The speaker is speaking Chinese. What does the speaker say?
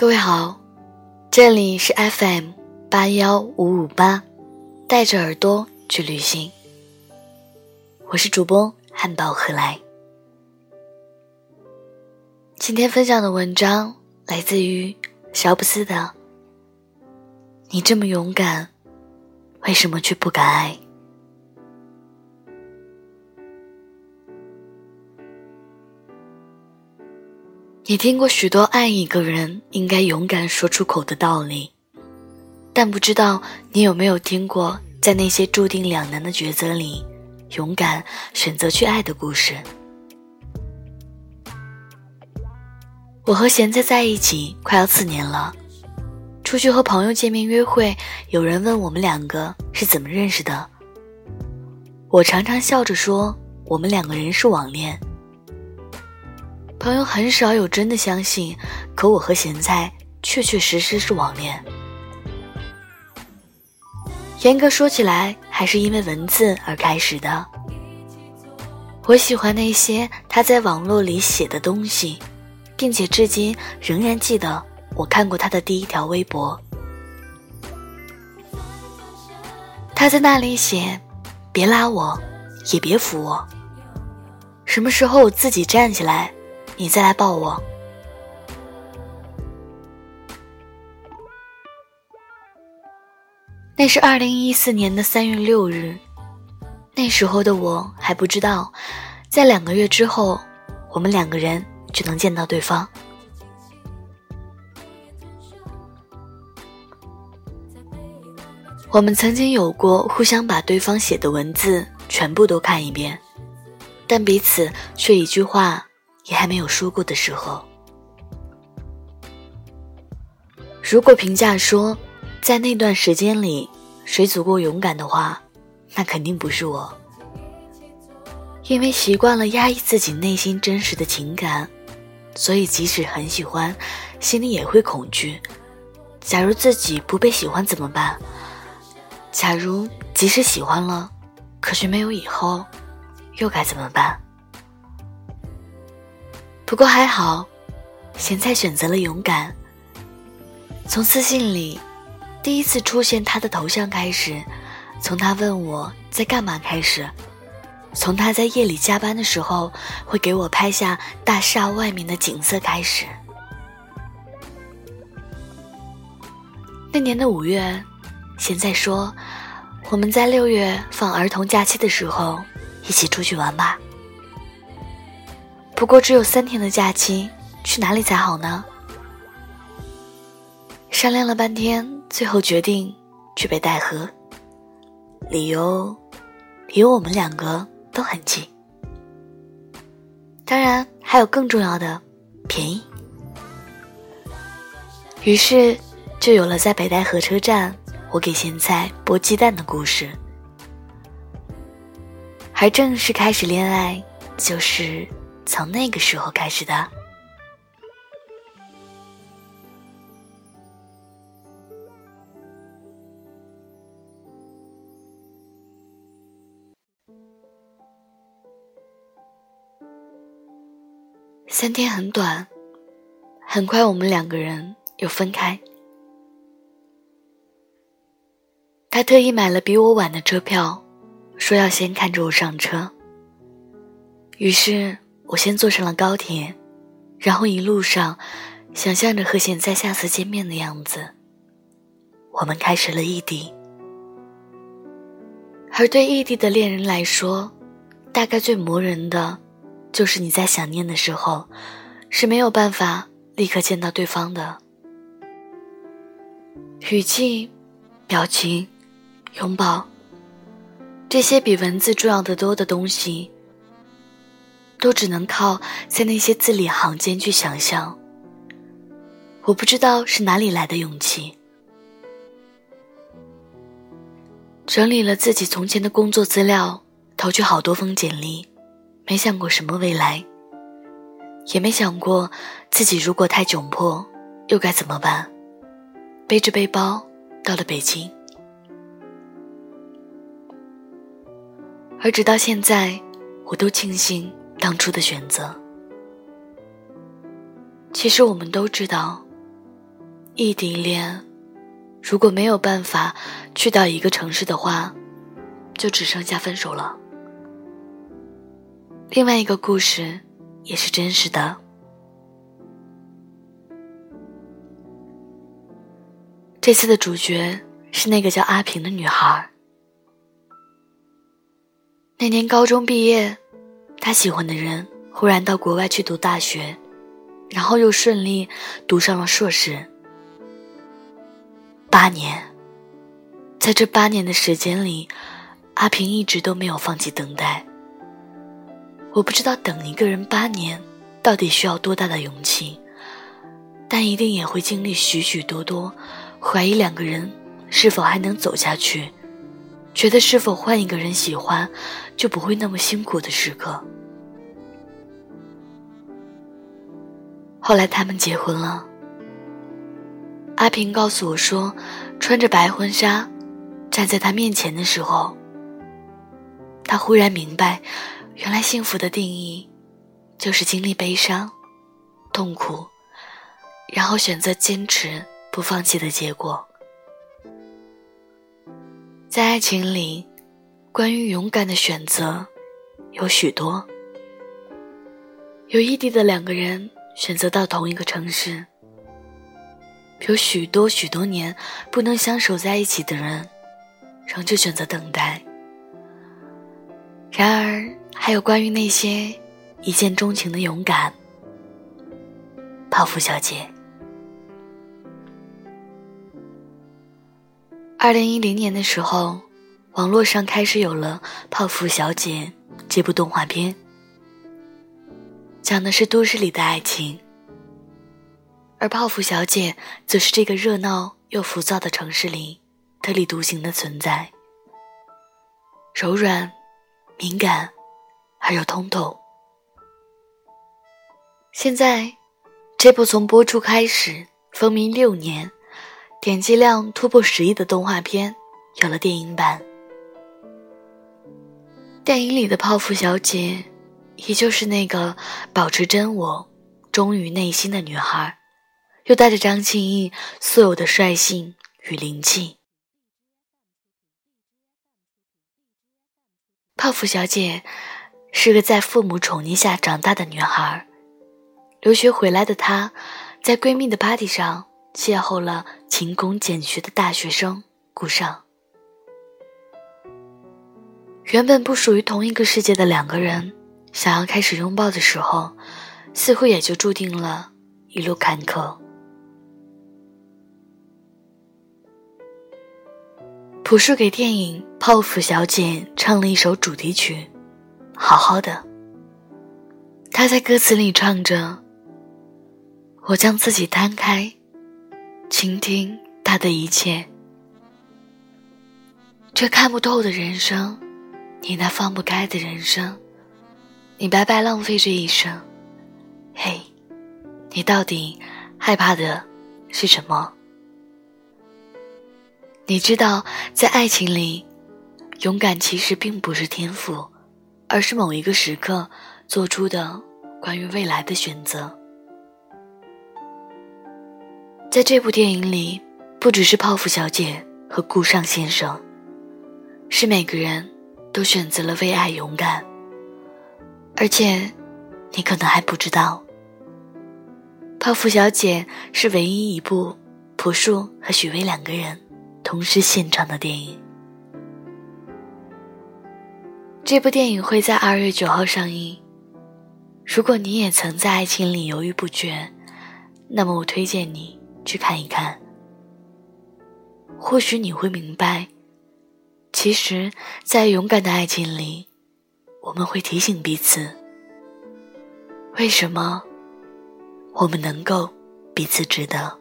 各位好，这里是 FM 八幺五五八，带着耳朵去旅行。我是主播汉堡何来。今天分享的文章来自于乔布斯的《你这么勇敢，为什么却不敢爱》。你听过许多爱一个人应该勇敢说出口的道理，但不知道你有没有听过，在那些注定两难的抉择里，勇敢选择去爱的故事。我和贤在在一起快要四年了，出去和朋友见面约会，有人问我们两个是怎么认识的，我常常笑着说，我们两个人是网恋。朋友很少有真的相信，可我和咸菜确确实实是网恋。严格说起来，还是因为文字而开始的。我喜欢那些他在网络里写的东西，并且至今仍然记得我看过他的第一条微博。他在那里写：“别拉我，也别扶我。什么时候我自己站起来。”你再来抱我。那是二零一四年的三月六日，那时候的我还不知道，在两个月之后，我们两个人就能见到对方。我们曾经有过互相把对方写的文字全部都看一遍，但彼此却一句话。也还没有说过的时候，如果评价说，在那段时间里谁足够勇敢的话，那肯定不是我，因为习惯了压抑自己内心真实的情感，所以即使很喜欢，心里也会恐惧。假如自己不被喜欢怎么办？假如即使喜欢了，可是没有以后，又该怎么办？不过还好，咸菜选择了勇敢。从私信里第一次出现他的头像开始，从他问我在干嘛开始，从他在夜里加班的时候会给我拍下大厦外面的景色开始。那年的五月，咸菜说：“我们在六月放儿童假期的时候一起出去玩吧。”不过只有三天的假期，去哪里才好呢？商量了半天，最后决定去北戴河。理由，离我们两个都很近。当然还有更重要的，便宜。于是就有了在北戴河车站，我给咸菜剥鸡蛋的故事。而正式开始恋爱，就是。从那个时候开始的。三天很短，很快我们两个人又分开。他特意买了比我晚的车票，说要先看着我上车。于是。我先坐上了高铁，然后一路上想象着和现在下次见面的样子。我们开始了异地，而对异地的恋人来说，大概最磨人的，就是你在想念的时候是没有办法立刻见到对方的。语气、表情、拥抱，这些比文字重要的多的东西。都只能靠在那些字里行间去想象。我不知道是哪里来的勇气，整理了自己从前的工作资料，投去好多封简历，没想过什么未来，也没想过自己如果太窘迫，又该怎么办？背着背包到了北京，而直到现在，我都庆幸。当初的选择，其实我们都知道，异地恋，如果没有办法去到一个城市的话，就只剩下分手了。另外一个故事也是真实的。这次的主角是那个叫阿平的女孩。那年高中毕业，他喜欢的人忽然到国外去读大学，然后又顺利读上了硕士。八年，在这八年的时间里，阿平一直都没有放弃等待。我不知道等一个人八年到底需要多大的勇气，但一定也会经历许许多多怀疑两个人是否还能走下去，觉得是否换一个人喜欢就不会那么辛苦的时刻。后来他们结婚了，阿平告诉我说，穿着白婚纱站在他面前的时候，他忽然明白。原来幸福的定义，就是经历悲伤、痛苦，然后选择坚持不放弃的结果。在爱情里，关于勇敢的选择有许多。有异地的两个人选择到同一个城市，有许多许多年不能相守在一起的人，仍旧选择等待。然而。还有关于那些一见钟情的勇敢，泡芙小姐。二零一零年的时候，网络上开始有了《泡芙小姐》这部动画片，讲的是都市里的爱情，而泡芙小姐则是这个热闹又浮躁的城市里特立独行的存在，柔软、敏感。还有通透。现在，这部从播出开始风靡六年、点击量突破十亿的动画片有了电影版。电影里的泡芙小姐，依旧是那个保持真我、忠于内心的女孩，又带着张歆艺素有的率性与灵气。泡芙小姐。是个在父母宠溺下长大的女孩，留学回来的她，在闺蜜的 party 上邂逅了勤工俭学的大学生顾尚。原本不属于同一个世界的两个人，想要开始拥抱的时候，似乎也就注定了一路坎坷。朴树给电影《泡芙小姐》唱了一首主题曲。好好的，他在歌词里唱着：“我将自己摊开，倾听他的一切。这看不透的人生，你那放不开的人生，你白白浪费这一生。嘿，你到底害怕的是什么？你知道，在爱情里，勇敢其实并不是天赋。”而是某一个时刻做出的关于未来的选择。在这部电影里，不只是泡芙小姐和顾尚先生，是每个人都选择了为爱勇敢。而且，你可能还不知道，泡芙小姐是唯一一部朴树和许巍两个人同时献唱的电影。这部电影会在二月九号上映。如果你也曾在爱情里犹豫不决，那么我推荐你去看一看。或许你会明白，其实，在勇敢的爱情里，我们会提醒彼此：为什么我们能够彼此值得。